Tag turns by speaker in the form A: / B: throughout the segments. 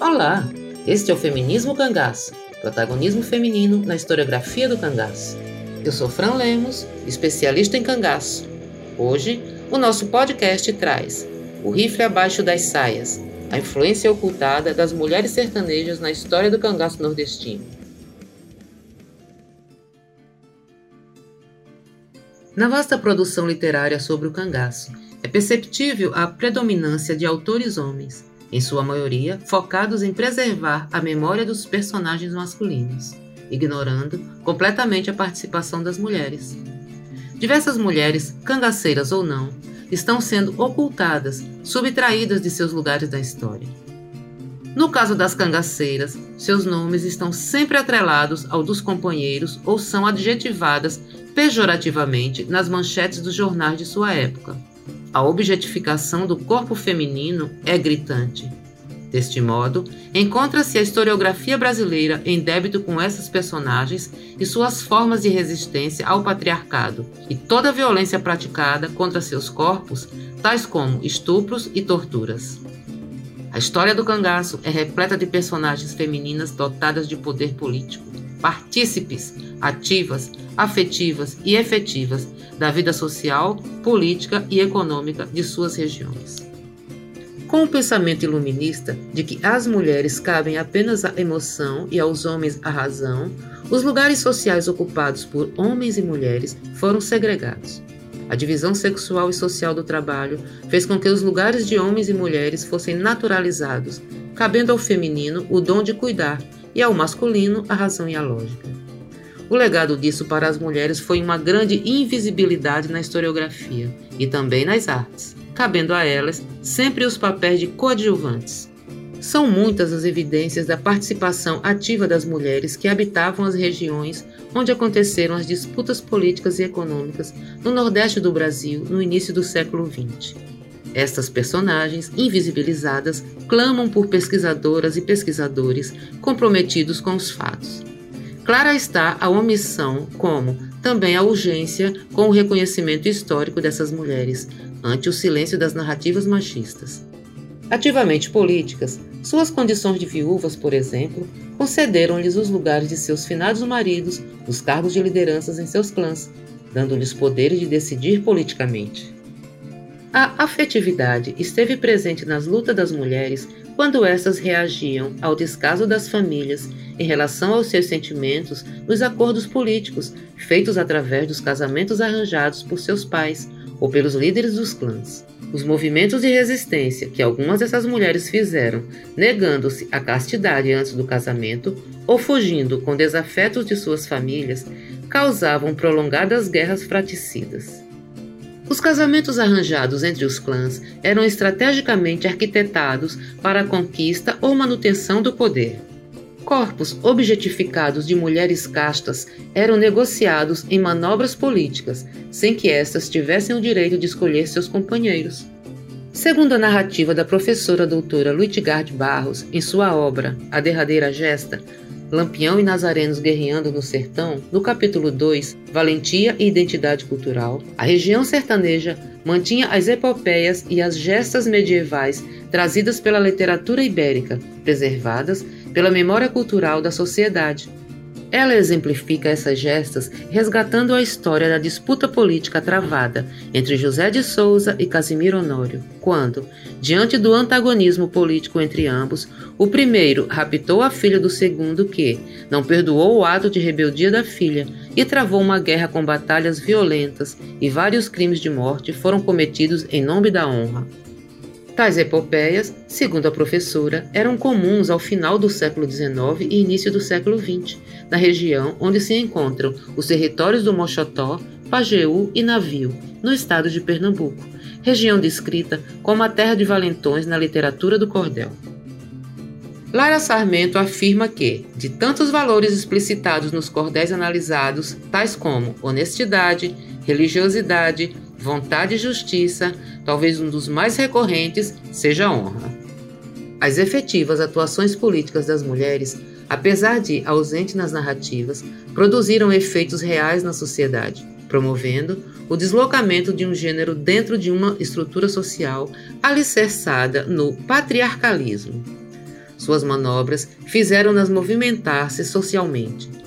A: Olá, este é o Feminismo Cangaço, protagonismo feminino na historiografia do cangaço. Eu sou Fran Lemos, especialista em cangaço. Hoje, o nosso podcast traz O Rifle Abaixo das Saias, a influência ocultada das mulheres sertanejas na história do cangaço nordestino. Na vasta produção literária sobre o cangaço, é perceptível a predominância de autores homens, em sua maioria focados em preservar a memória dos personagens masculinos, ignorando completamente a participação das mulheres. Diversas mulheres, cangaceiras ou não, estão sendo ocultadas, subtraídas de seus lugares da história. No caso das cangaceiras, seus nomes estão sempre atrelados ao dos companheiros ou são adjetivadas pejorativamente nas manchetes dos jornais de sua época, a objetificação do corpo feminino é gritante. Deste modo, encontra-se a historiografia brasileira em débito com essas personagens e suas formas de resistência ao patriarcado e toda a violência praticada contra seus corpos, tais como estupros e torturas. A história do cangaço é repleta de personagens femininas dotadas de poder político, partícipes, ativas, afetivas e efetivas da vida social, política e econômica de suas regiões. Com o pensamento iluminista de que às mulheres cabem apenas a emoção e aos homens a razão, os lugares sociais ocupados por homens e mulheres foram segregados. A divisão sexual e social do trabalho fez com que os lugares de homens e mulheres fossem naturalizados, cabendo ao feminino o dom de cuidar e ao masculino a razão e a lógica. O legado disso para as mulheres foi uma grande invisibilidade na historiografia e também nas artes, cabendo a elas sempre os papéis de coadjuvantes. São muitas as evidências da participação ativa das mulheres que habitavam as regiões onde aconteceram as disputas políticas e econômicas no Nordeste do Brasil no início do século XX. Estas personagens, invisibilizadas, clamam por pesquisadoras e pesquisadores comprometidos com os fatos. Clara está a omissão, como também a urgência com o reconhecimento histórico dessas mulheres, ante o silêncio das narrativas machistas. Ativamente políticas, suas condições de viúvas, por exemplo, concederam-lhes os lugares de seus finados maridos, os cargos de lideranças em seus clãs, dando-lhes poderes de decidir politicamente. A afetividade esteve presente nas lutas das mulheres quando essas reagiam ao descaso das famílias em relação aos seus sentimentos nos acordos políticos feitos através dos casamentos arranjados por seus pais ou pelos líderes dos clãs. Os movimentos de resistência que algumas dessas mulheres fizeram, negando-se à castidade antes do casamento ou fugindo com desafetos de suas famílias, causavam prolongadas guerras fraticidas. Os casamentos arranjados entre os clãs eram estrategicamente arquitetados para a conquista ou manutenção do poder. Corpos objetificados de mulheres castas eram negociados em manobras políticas, sem que estas tivessem o direito de escolher seus companheiros. Segundo a narrativa da professora doutora Luitgard Barros, em sua obra A Derradeira Gesta, Lampião e Nazarenos guerreando no sertão, no capítulo 2, Valentia e Identidade Cultural, a região sertaneja mantinha as epopeias e as gestas medievais trazidas pela literatura ibérica, preservadas pela memória cultural da sociedade, ela exemplifica essas gestas resgatando a história da disputa política travada entre José de Souza e Casimiro Honório, quando, diante do antagonismo político entre ambos, o primeiro raptou a filha do segundo que não perdoou o ato de rebeldia da filha e travou uma guerra com batalhas violentas e vários crimes de morte foram cometidos em nome da honra. Tais epopeias, segundo a professora, eram comuns ao final do século XIX e início do século XX, na região onde se encontram os territórios do Mochotó, Pajeú e Navio, no estado de Pernambuco, região descrita como a terra de valentões na literatura do cordel. Lara Sarmento afirma que, de tantos valores explicitados nos cordéis analisados, tais como honestidade, religiosidade, vontade e justiça, talvez um dos mais recorrentes seja a honra. As efetivas atuações políticas das mulheres, apesar de ausente nas narrativas, produziram efeitos reais na sociedade, promovendo o deslocamento de um gênero dentro de uma estrutura social alicerçada no patriarcalismo. Suas manobras fizeram-nas movimentar-se socialmente.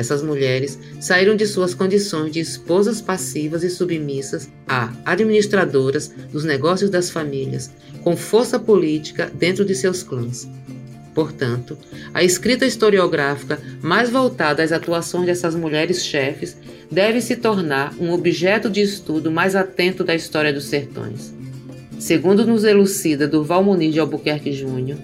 A: Essas mulheres saíram de suas condições de esposas passivas e submissas a administradoras dos negócios das famílias, com força política dentro de seus clãs. Portanto, a escrita historiográfica mais voltada às atuações dessas mulheres chefes deve se tornar um objeto de estudo mais atento da história dos sertões. Segundo nos elucida Durval Muniz de Albuquerque Júnior,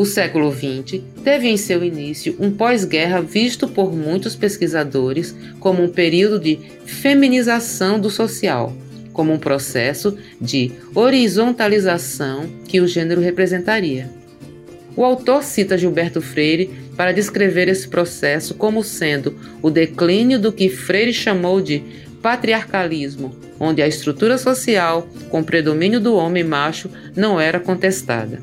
A: o século XX teve em seu início um pós-guerra visto por muitos pesquisadores como um período de feminização do social, como um processo de horizontalização que o gênero representaria. O autor cita Gilberto Freire para descrever esse processo como sendo o declínio do que Freire chamou de patriarcalismo, onde a estrutura social, com predomínio do homem macho, não era contestada.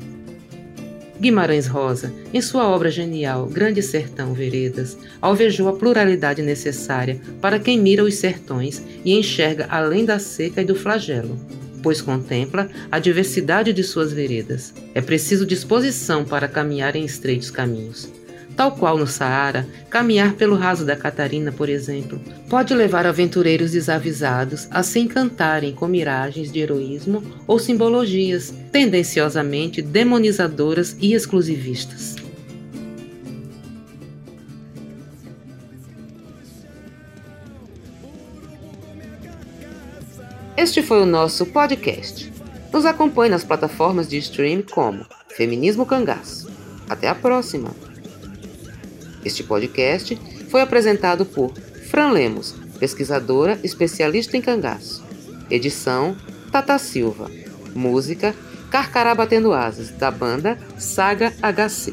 A: Guimarães Rosa, em sua obra genial Grande Sertão Veredas, alvejou a pluralidade necessária para quem mira os sertões e enxerga além da seca e do flagelo, pois contempla a diversidade de suas veredas. É preciso disposição para caminhar em estreitos caminhos. Tal qual no Saara, caminhar pelo raso da Catarina, por exemplo, pode levar aventureiros desavisados a se encantarem com miragens de heroísmo ou simbologias tendenciosamente demonizadoras e exclusivistas. Este foi o nosso podcast. Nos acompanhe nas plataformas de stream como Feminismo Cangaço. Até a próxima! Este podcast foi apresentado por Fran Lemos, pesquisadora especialista em cangaço. Edição Tata Silva. Música Carcará Batendo Asas, da banda Saga HC.